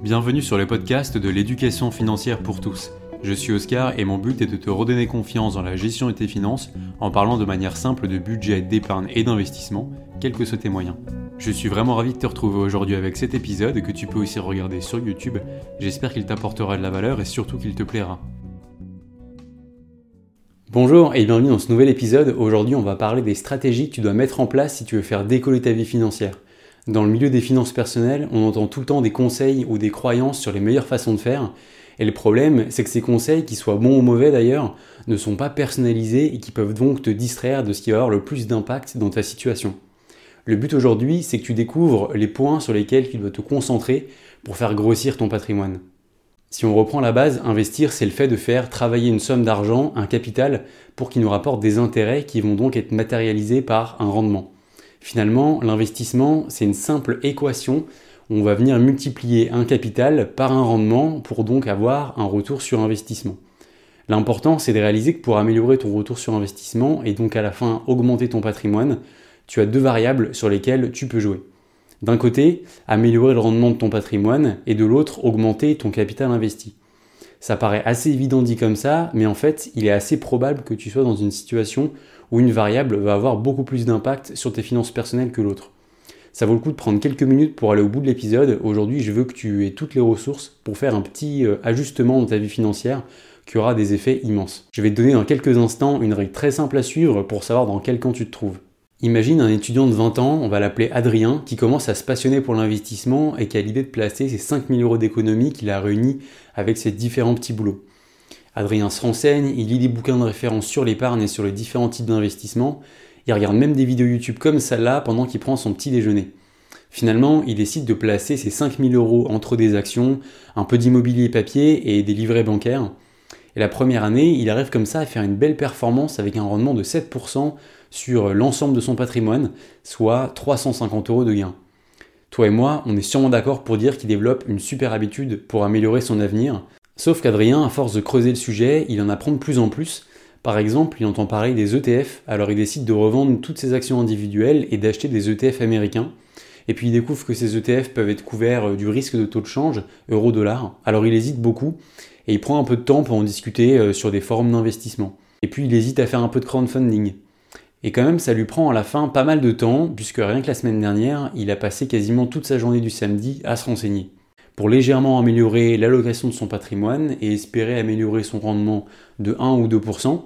Bienvenue sur le podcast de l'éducation financière pour tous. Je suis Oscar et mon but est de te redonner confiance dans la gestion de tes finances en parlant de manière simple de budget, d'épargne et d'investissement, quels que soient tes moyens. Je suis vraiment ravi de te retrouver aujourd'hui avec cet épisode que tu peux aussi regarder sur YouTube. J'espère qu'il t'apportera de la valeur et surtout qu'il te plaira. Bonjour et bienvenue dans ce nouvel épisode. Aujourd'hui, on va parler des stratégies que tu dois mettre en place si tu veux faire décoller ta vie financière. Dans le milieu des finances personnelles, on entend tout le temps des conseils ou des croyances sur les meilleures façons de faire. Et le problème, c'est que ces conseils, qu'ils soient bons ou mauvais d'ailleurs, ne sont pas personnalisés et qui peuvent donc te distraire de ce qui va avoir le plus d'impact dans ta situation. Le but aujourd'hui, c'est que tu découvres les points sur lesquels tu dois te concentrer pour faire grossir ton patrimoine. Si on reprend la base, investir, c'est le fait de faire travailler une somme d'argent, un capital, pour qu'il nous rapporte des intérêts qui vont donc être matérialisés par un rendement. Finalement, l'investissement, c'est une simple équation on va venir multiplier un capital par un rendement pour donc avoir un retour sur investissement. L'important, c'est de réaliser que pour améliorer ton retour sur investissement et donc à la fin augmenter ton patrimoine, tu as deux variables sur lesquelles tu peux jouer. D'un côté, améliorer le rendement de ton patrimoine et de l'autre, augmenter ton capital investi. Ça paraît assez évident dit comme ça, mais en fait, il est assez probable que tu sois dans une situation où une variable va avoir beaucoup plus d'impact sur tes finances personnelles que l'autre. Ça vaut le coup de prendre quelques minutes pour aller au bout de l'épisode. Aujourd'hui, je veux que tu aies toutes les ressources pour faire un petit euh, ajustement dans ta vie financière qui aura des effets immenses. Je vais te donner dans quelques instants une règle très simple à suivre pour savoir dans quel camp tu te trouves. Imagine un étudiant de 20 ans, on va l'appeler Adrien, qui commence à se passionner pour l'investissement et qui a l'idée de placer ses 5000 euros d'économie qu'il a réunis avec ses différents petits boulots. Adrien se renseigne, il lit des bouquins de référence sur l'épargne et sur les différents types d'investissement, il regarde même des vidéos YouTube comme celle-là pendant qu'il prend son petit déjeuner. Finalement, il décide de placer ses 5000 euros entre des actions, un peu d'immobilier papier et des livrets bancaires. Et la première année, il arrive comme ça à faire une belle performance avec un rendement de 7% sur l'ensemble de son patrimoine, soit 350 euros de gain. Toi et moi, on est sûrement d'accord pour dire qu'il développe une super habitude pour améliorer son avenir, Sauf qu'Adrien, à force de creuser le sujet, il en apprend de plus en plus. Par exemple, il entend parler des ETF, alors il décide de revendre toutes ses actions individuelles et d'acheter des ETF américains. Et puis il découvre que ces ETF peuvent être couverts euh, du risque de taux de change, euro-dollar. Alors il hésite beaucoup et il prend un peu de temps pour en discuter euh, sur des forums d'investissement. Et puis il hésite à faire un peu de crowdfunding. Et quand même, ça lui prend à la fin pas mal de temps, puisque rien que la semaine dernière, il a passé quasiment toute sa journée du samedi à se renseigner pour légèrement améliorer l'allocation de son patrimoine et espérer améliorer son rendement de 1 ou 2%,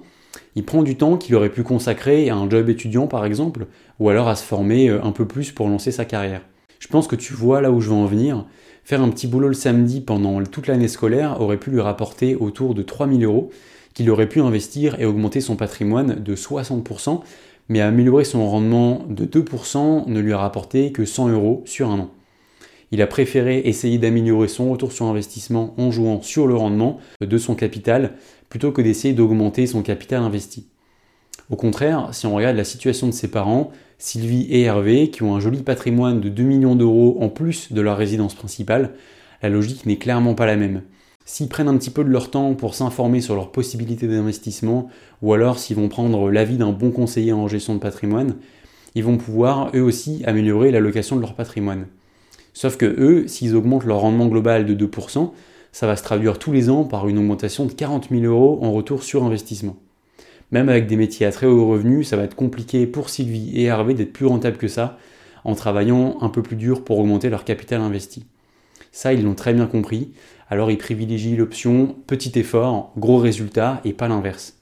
il prend du temps qu'il aurait pu consacrer à un job étudiant par exemple, ou alors à se former euh, un peu plus pour lancer sa carrière. Je pense que tu vois là où je veux en venir. Faire un petit boulot le samedi pendant toute l'année scolaire aurait pu lui rapporter autour de 3000 euros, qu'il aurait pu investir et augmenter son patrimoine de 60%, mais améliorer son rendement de 2% ne lui a rapporté que 100 euros sur un an. Il a préféré essayer d'améliorer son retour sur investissement en jouant sur le rendement de son capital plutôt que d'essayer d'augmenter son capital investi. Au contraire, si on regarde la situation de ses parents, Sylvie et Hervé, qui ont un joli patrimoine de 2 millions d'euros en plus de leur résidence principale, la logique n'est clairement pas la même. S'ils prennent un petit peu de leur temps pour s'informer sur leurs possibilités d'investissement, ou alors s'ils vont prendre l'avis d'un bon conseiller en gestion de patrimoine, ils vont pouvoir eux aussi améliorer l'allocation de leur patrimoine. Sauf que eux, s'ils augmentent leur rendement global de 2%, ça va se traduire tous les ans par une augmentation de 40 000 euros en retour sur investissement. Même avec des métiers à très haut revenu, ça va être compliqué pour Sylvie et Hervé d'être plus rentables que ça en travaillant un peu plus dur pour augmenter leur capital investi. Ça, ils l'ont très bien compris, alors ils privilégient l'option petit effort, gros résultat et pas l'inverse.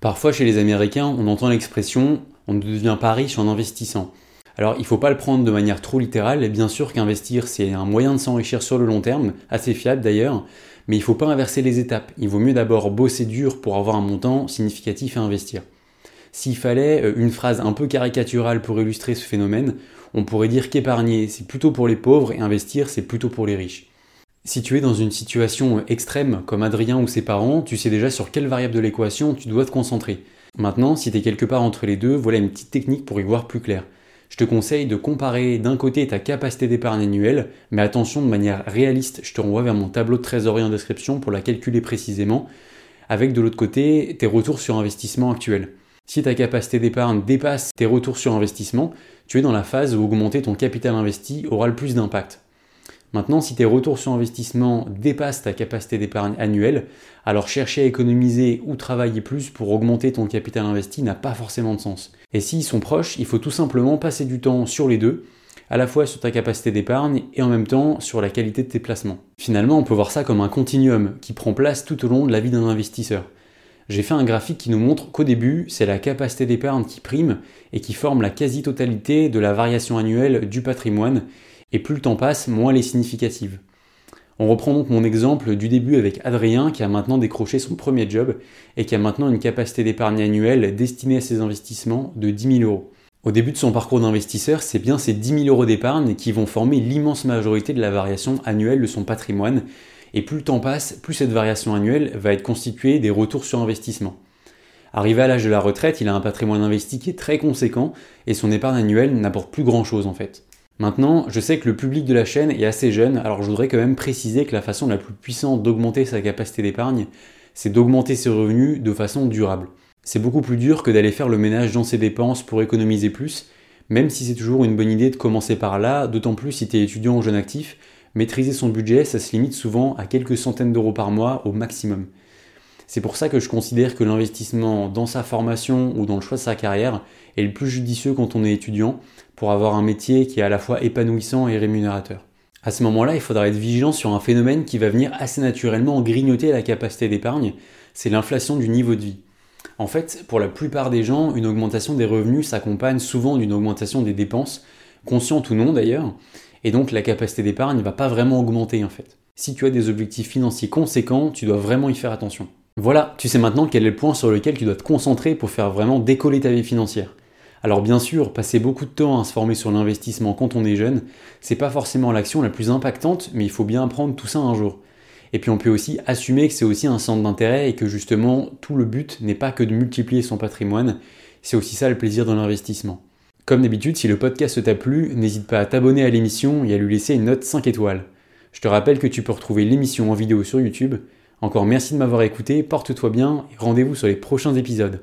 Parfois, chez les Américains, on entend l'expression on ne devient pas riche en investissant. Alors il ne faut pas le prendre de manière trop littérale, bien sûr qu'investir c'est un moyen de s'enrichir sur le long terme, assez fiable d'ailleurs, mais il ne faut pas inverser les étapes. Il vaut mieux d'abord bosser dur pour avoir un montant significatif à investir. S'il fallait euh, une phrase un peu caricaturale pour illustrer ce phénomène, on pourrait dire qu'épargner c'est plutôt pour les pauvres et investir c'est plutôt pour les riches. Si tu es dans une situation extrême comme Adrien ou ses parents, tu sais déjà sur quelle variable de l'équation tu dois te concentrer. Maintenant, si tu es quelque part entre les deux, voilà une petite technique pour y voir plus clair je te conseille de comparer d'un côté ta capacité d'épargne annuelle, mais attention de manière réaliste, je te renvoie vers mon tableau de trésorerie en description pour la calculer précisément, avec de l'autre côté tes retours sur investissement actuels. Si ta capacité d'épargne dépasse tes retours sur investissement, tu es dans la phase où augmenter ton capital investi aura le plus d'impact. Maintenant, si tes retours sur investissement dépassent ta capacité d'épargne annuelle, alors chercher à économiser ou travailler plus pour augmenter ton capital investi n'a pas forcément de sens. Et s'ils sont proches, il faut tout simplement passer du temps sur les deux, à la fois sur ta capacité d'épargne et en même temps sur la qualité de tes placements. Finalement, on peut voir ça comme un continuum qui prend place tout au long de la vie d'un investisseur. J'ai fait un graphique qui nous montre qu'au début, c'est la capacité d'épargne qui prime et qui forme la quasi-totalité de la variation annuelle du patrimoine, et plus le temps passe, moins elle est significative. On reprend donc mon exemple du début avec Adrien qui a maintenant décroché son premier job et qui a maintenant une capacité d'épargne annuelle destinée à ses investissements de 10 000 euros. Au début de son parcours d'investisseur, c'est bien ces 10 000 euros d'épargne qui vont former l'immense majorité de la variation annuelle de son patrimoine. Et plus le temps passe, plus cette variation annuelle va être constituée des retours sur investissement. Arrivé à l'âge de la retraite, il a un patrimoine investi qui est très conséquent et son épargne annuelle n'apporte plus grand chose en fait. Maintenant, je sais que le public de la chaîne est assez jeune, alors je voudrais quand même préciser que la façon la plus puissante d'augmenter sa capacité d'épargne, c'est d'augmenter ses revenus de façon durable. C'est beaucoup plus dur que d'aller faire le ménage dans ses dépenses pour économiser plus, même si c'est toujours une bonne idée de commencer par là, d'autant plus si tu es étudiant ou jeune actif, maîtriser son budget, ça se limite souvent à quelques centaines d'euros par mois au maximum. C'est pour ça que je considère que l'investissement dans sa formation ou dans le choix de sa carrière est le plus judicieux quand on est étudiant pour avoir un métier qui est à la fois épanouissant et rémunérateur. À ce moment-là, il faudra être vigilant sur un phénomène qui va venir assez naturellement grignoter la capacité d'épargne, c'est l'inflation du niveau de vie. En fait, pour la plupart des gens, une augmentation des revenus s'accompagne souvent d'une augmentation des dépenses, consciente ou non d'ailleurs, et donc la capacité d'épargne ne va pas vraiment augmenter en fait. Si tu as des objectifs financiers conséquents, tu dois vraiment y faire attention. Voilà, tu sais maintenant quel est le point sur lequel tu dois te concentrer pour faire vraiment décoller ta vie financière. Alors bien sûr, passer beaucoup de temps à se former sur l'investissement quand on est jeune, c'est pas forcément l'action la plus impactante, mais il faut bien apprendre tout ça un jour. Et puis on peut aussi assumer que c'est aussi un centre d'intérêt et que justement tout le but n'est pas que de multiplier son patrimoine, c'est aussi ça le plaisir de l'investissement. Comme d'habitude, si le podcast t'a plu, n'hésite pas à t'abonner à l'émission et à lui laisser une note 5 étoiles. Je te rappelle que tu peux retrouver l'émission en vidéo sur YouTube encore merci de m'avoir écouté, porte-toi bien et rendez-vous sur les prochains épisodes.